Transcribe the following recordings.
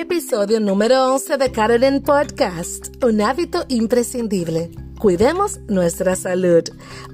Episodio número 11 de Carolyn Podcast, un hábito imprescindible. Cuidemos nuestra salud.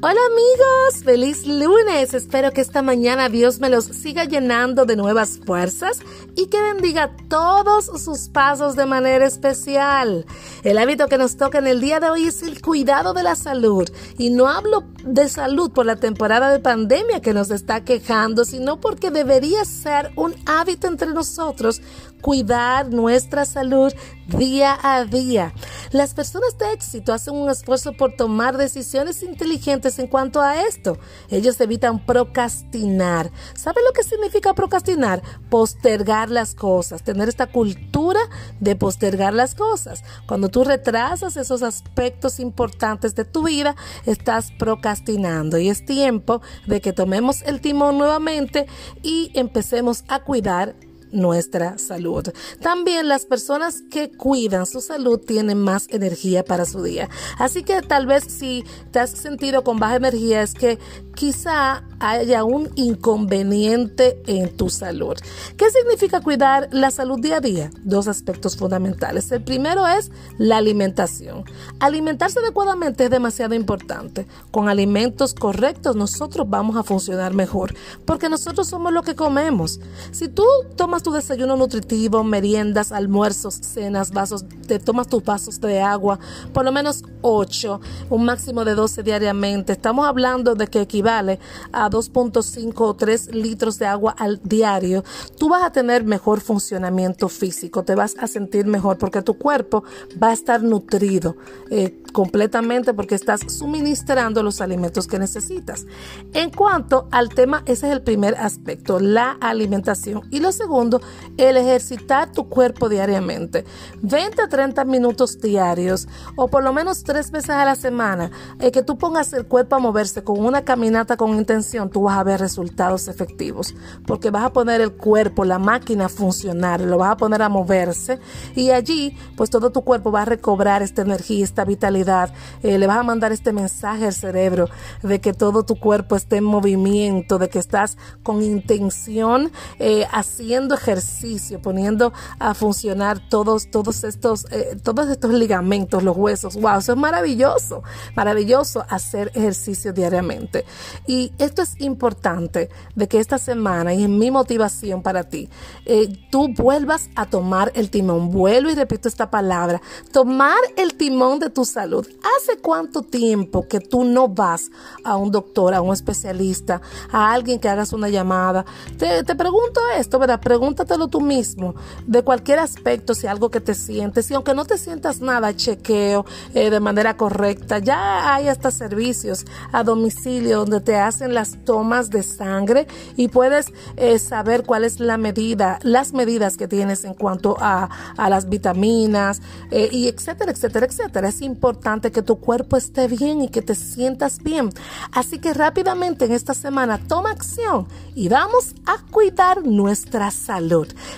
Hola amigos, feliz lunes. Espero que esta mañana Dios me los siga llenando de nuevas fuerzas y que bendiga todos sus pasos de manera especial. El hábito que nos toca en el día de hoy es el cuidado de la salud. Y no hablo de salud por la temporada de pandemia que nos está quejando, sino porque debería ser un hábito entre nosotros cuidar nuestra salud día a día. Las personas de éxito hacen un esfuerzo por tomar decisiones inteligentes en cuanto a esto. Ellos evitan procrastinar. ¿Sabe lo que significa procrastinar? Postergar las cosas, tener esta cultura de postergar las cosas. Cuando tú retrasas esos aspectos importantes de tu vida, estás procrastinando y es tiempo de que tomemos el timón nuevamente y empecemos a cuidar nuestra salud. También las personas que cuidan su salud tienen más energía para su día. Así que tal vez si te has sentido con baja energía es que quizá haya un inconveniente en tu salud. ¿Qué significa cuidar la salud día a día? Dos aspectos fundamentales. El primero es la alimentación. Alimentarse adecuadamente es demasiado importante. Con alimentos correctos nosotros vamos a funcionar mejor porque nosotros somos lo que comemos. Si tú tomas tu desayuno nutritivo, meriendas, almuerzos, cenas, vasos, te tomas tus vasos de agua, por lo menos 8, un máximo de 12 diariamente. Estamos hablando de que equivale a 2.5 o 3 litros de agua al diario. Tú vas a tener mejor funcionamiento físico, te vas a sentir mejor porque tu cuerpo va a estar nutrido eh, completamente porque estás suministrando los alimentos que necesitas. En cuanto al tema, ese es el primer aspecto, la alimentación. Y lo segundo, el ejercitar tu cuerpo diariamente. 20 a 30 minutos diarios o por lo menos tres veces a la semana. El que tú pongas el cuerpo a moverse con una caminata con intención, tú vas a ver resultados efectivos. Porque vas a poner el cuerpo, la máquina a funcionar, lo vas a poner a moverse y allí pues todo tu cuerpo va a recobrar esta energía, esta vitalidad. Eh, le vas a mandar este mensaje al cerebro de que todo tu cuerpo esté en movimiento, de que estás con intención eh, haciendo ejercicio, poniendo a funcionar todos, todos estos, eh, todos estos ligamentos, los huesos. Wow, eso es maravilloso, maravilloso hacer ejercicio diariamente. Y esto es importante de que esta semana y en mi motivación para ti, eh, tú vuelvas a tomar el timón. Vuelvo y repito esta palabra, tomar el timón de tu salud. ¿Hace cuánto tiempo que tú no vas a un doctor, a un especialista, a alguien que hagas una llamada? Te, te pregunto esto, ¿verdad? Pregunta pregúntatelo tú mismo, de cualquier aspecto, si algo que te sientes, y aunque no te sientas nada, chequeo eh, de manera correcta, ya hay hasta servicios a domicilio donde te hacen las tomas de sangre y puedes eh, saber cuál es la medida, las medidas que tienes en cuanto a, a las vitaminas eh, y etcétera, etcétera, etcétera. Es importante que tu cuerpo esté bien y que te sientas bien. Así que rápidamente en esta semana toma acción y vamos a cuidar nuestra salud.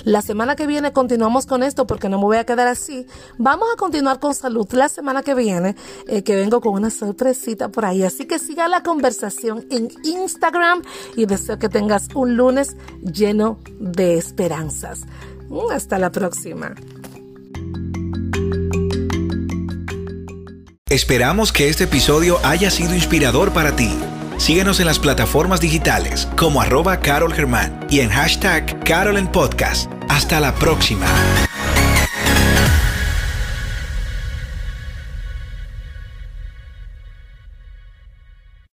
La semana que viene continuamos con esto porque no me voy a quedar así. Vamos a continuar con salud la semana que viene, eh, que vengo con una sorpresita por ahí. Así que siga la conversación en Instagram y deseo que tengas un lunes lleno de esperanzas. Mm, hasta la próxima. Esperamos que este episodio haya sido inspirador para ti. Síguenos en las plataformas digitales como arroba Carol Germán y en hashtag Carol en Podcast. Hasta la próxima.